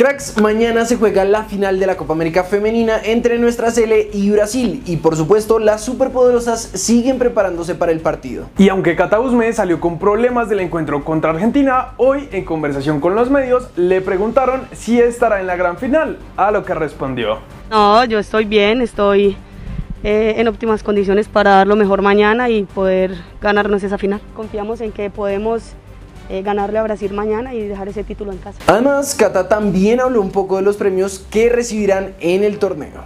Cracks, mañana se juega la final de la Copa América Femenina entre nuestra Sele y Brasil y por supuesto las superpoderosas siguen preparándose para el partido. Y aunque Cata Usme salió con problemas del encuentro contra Argentina, hoy en conversación con los medios le preguntaron si estará en la gran final, a lo que respondió. No, yo estoy bien, estoy eh, en óptimas condiciones para dar lo mejor mañana y poder ganarnos esa final. Confiamos en que podemos eh, ganarle a Brasil mañana y dejar ese título en casa. Además, Cata también habló un poco de los premios que recibirán en el torneo.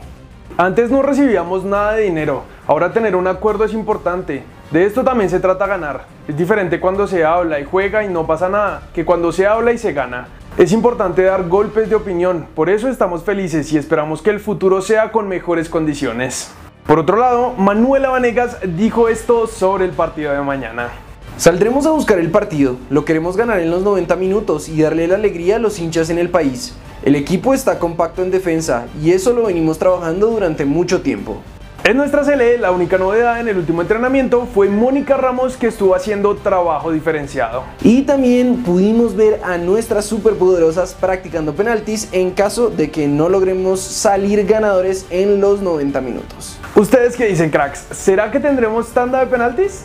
Antes no recibíamos nada de dinero, ahora tener un acuerdo es importante. De esto también se trata ganar. Es diferente cuando se habla y juega y no pasa nada, que cuando se habla y se gana. Es importante dar golpes de opinión, por eso estamos felices y esperamos que el futuro sea con mejores condiciones. Por otro lado, Manuela Vanegas dijo esto sobre el partido de mañana. Saldremos a buscar el partido, lo queremos ganar en los 90 minutos y darle la alegría a los hinchas en el país. El equipo está compacto en defensa y eso lo venimos trabajando durante mucho tiempo. En nuestra CLE, la única novedad en el último entrenamiento fue Mónica Ramos que estuvo haciendo trabajo diferenciado. Y también pudimos ver a nuestras superpoderosas practicando penaltis en caso de que no logremos salir ganadores en los 90 minutos. ¿Ustedes qué dicen, cracks? ¿Será que tendremos tanda de penaltis?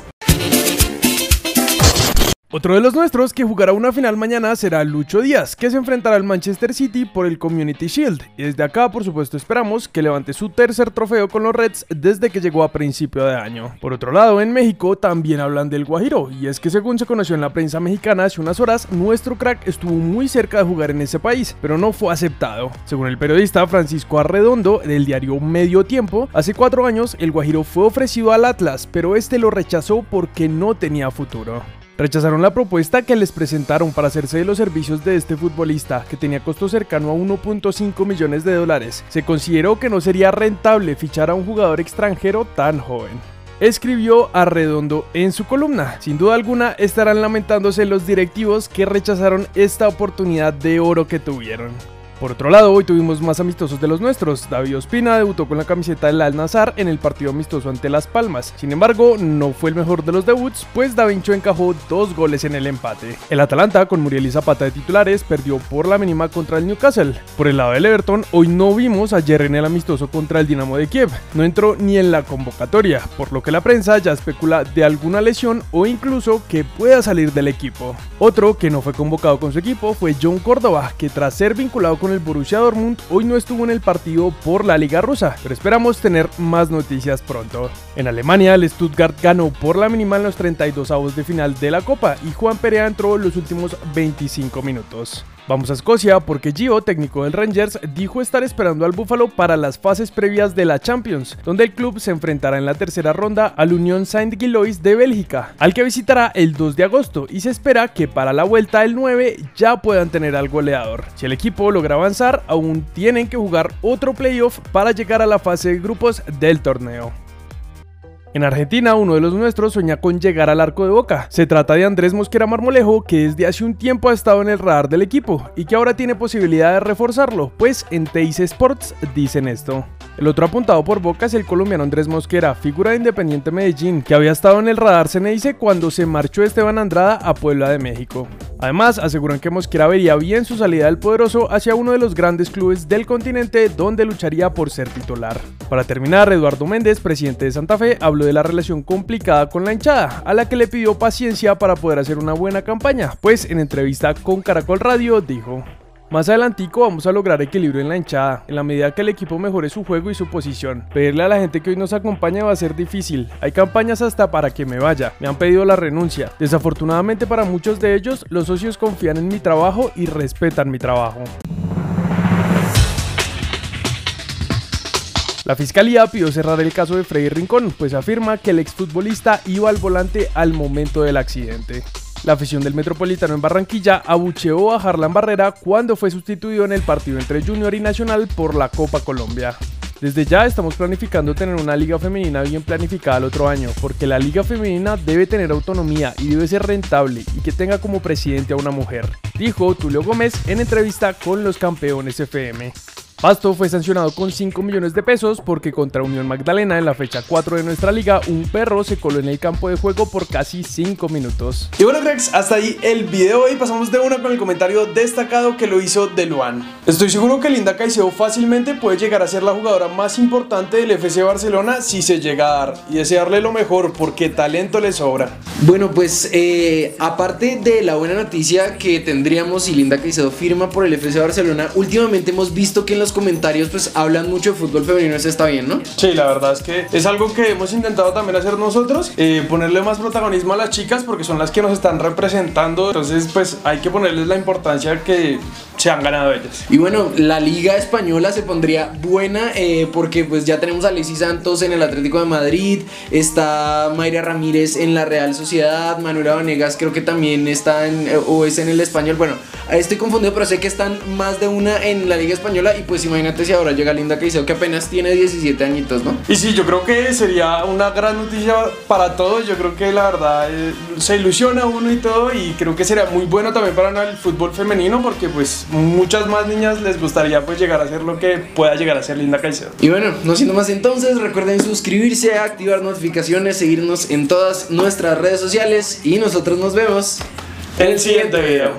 Otro de los nuestros que jugará una final mañana será Lucho Díaz, que se enfrentará al Manchester City por el Community Shield. Y desde acá, por supuesto, esperamos que levante su tercer trofeo con los Reds desde que llegó a principio de año. Por otro lado, en México también hablan del Guajiro, y es que según se conoció en la prensa mexicana hace unas horas, nuestro crack estuvo muy cerca de jugar en ese país, pero no fue aceptado. Según el periodista Francisco Arredondo del diario Medio Tiempo, hace cuatro años el Guajiro fue ofrecido al Atlas, pero este lo rechazó porque no tenía futuro. Rechazaron la propuesta que les presentaron para hacerse de los servicios de este futbolista, que tenía costo cercano a 1.5 millones de dólares. Se consideró que no sería rentable fichar a un jugador extranjero tan joven escribió Arredondo en su columna. Sin duda alguna estarán lamentándose los directivos que rechazaron esta oportunidad de oro que tuvieron. Por otro lado, hoy tuvimos más amistosos de los nuestros. David Ospina debutó con la camiseta del Al Nazar en el partido amistoso ante Las Palmas. Sin embargo, no fue el mejor de los debuts, pues Da Vinci encajó dos goles en el empate. El Atalanta, con Muriel y Zapata de titulares, perdió por la mínima contra el Newcastle. Por el lado del Everton, hoy no vimos a Jerry en el amistoso contra el Dinamo de Kiev. No entró ni en la convocatoria, por lo que la prensa ya especula de alguna lesión o incluso que pueda salir del equipo. Otro que no fue convocado con su equipo fue John Córdoba, que tras ser vinculado con el Borussia Dortmund hoy no estuvo en el partido por la Liga Rusa, pero esperamos tener más noticias pronto. En Alemania, el Stuttgart ganó por la mínima en los 32 avos de final de la Copa y Juan Perea entró en los últimos 25 minutos. Vamos a Escocia porque Gio, técnico del Rangers, dijo estar esperando al Buffalo para las fases previas de la Champions, donde el club se enfrentará en la tercera ronda al Union Saint-Gilloise de Bélgica, al que visitará el 2 de agosto y se espera que para la vuelta del 9 ya puedan tener al goleador. Si el equipo logra avanzar, aún tienen que jugar otro playoff para llegar a la fase de grupos del torneo. En Argentina, uno de los nuestros sueña con llegar al arco de Boca. Se trata de Andrés Mosquera Marmolejo, que desde hace un tiempo ha estado en el radar del equipo y que ahora tiene posibilidad de reforzarlo, pues en Teis Sports dicen esto. El otro apuntado por Boca es el colombiano Andrés Mosquera, figura de Independiente Medellín, que había estado en el radar Ceneice cuando se marchó Esteban Andrada a Puebla de México. Además, aseguran que Mosquera vería bien su salida del poderoso hacia uno de los grandes clubes del continente donde lucharía por ser titular. Para terminar, Eduardo Méndez, presidente de Santa Fe, habló de la relación complicada con la hinchada, a la que le pidió paciencia para poder hacer una buena campaña, pues en entrevista con Caracol Radio dijo, más adelantico vamos a lograr equilibrio en la hinchada, en la medida que el equipo mejore su juego y su posición. Pedirle a la gente que hoy nos acompaña va a ser difícil. Hay campañas hasta para que me vaya. Me han pedido la renuncia. Desafortunadamente para muchos de ellos, los socios confían en mi trabajo y respetan mi trabajo. La fiscalía pidió cerrar el caso de Freddy Rincón, pues afirma que el exfutbolista iba al volante al momento del accidente. La afición del Metropolitano en Barranquilla abucheó a Harlan Barrera cuando fue sustituido en el partido entre Junior y Nacional por la Copa Colombia. Desde ya estamos planificando tener una liga femenina bien planificada el otro año, porque la liga femenina debe tener autonomía y debe ser rentable y que tenga como presidente a una mujer, dijo Tulio Gómez en entrevista con los campeones FM. Pasto fue sancionado con 5 millones de pesos porque contra Unión Magdalena en la fecha 4 de nuestra liga un perro se coló en el campo de juego por casi 5 minutos. Y bueno cracks, hasta ahí el video y pasamos de una con el comentario destacado que lo hizo De Luan. Estoy seguro que Linda Caicedo fácilmente puede llegar a ser la jugadora más importante del FC Barcelona si se llega a dar y desearle lo mejor porque talento le sobra. Bueno, pues eh, aparte de la buena noticia que tendríamos si Linda Caicedo firma por el FC Barcelona, últimamente hemos visto que en los comentarios pues hablan mucho de fútbol femenino, eso está bien, ¿no? Sí, la verdad es que es algo que hemos intentado también hacer nosotros, eh, ponerle más protagonismo a las chicas porque son las que nos están representando, entonces pues hay que ponerles la importancia que se han ganado ellas. Y bueno, la liga española se pondría buena eh, porque pues ya tenemos a Alexis Santos en el Atlético de Madrid, está Mayra Ramírez en la Real Sociedad, Manuela Vanegas creo que también está en, eh, o es en el español, bueno, estoy confundido pero sé que están más de una en la liga española y pues imagínate si ahora llega Linda Caicedo que apenas tiene 17 añitos, ¿no? Y sí, yo creo que sería una gran noticia para todos, yo creo que la verdad eh, se ilusiona uno y todo y creo que sería muy bueno también para el fútbol femenino porque pues muchas más niñas les gustaría pues llegar a ser lo que pueda llegar a ser Linda Caicedo. Y bueno, no siendo más entonces, recuerden suscribirse, activar notificaciones, seguirnos en todas nuestras redes sociales y nosotros nos vemos en el siguiente video.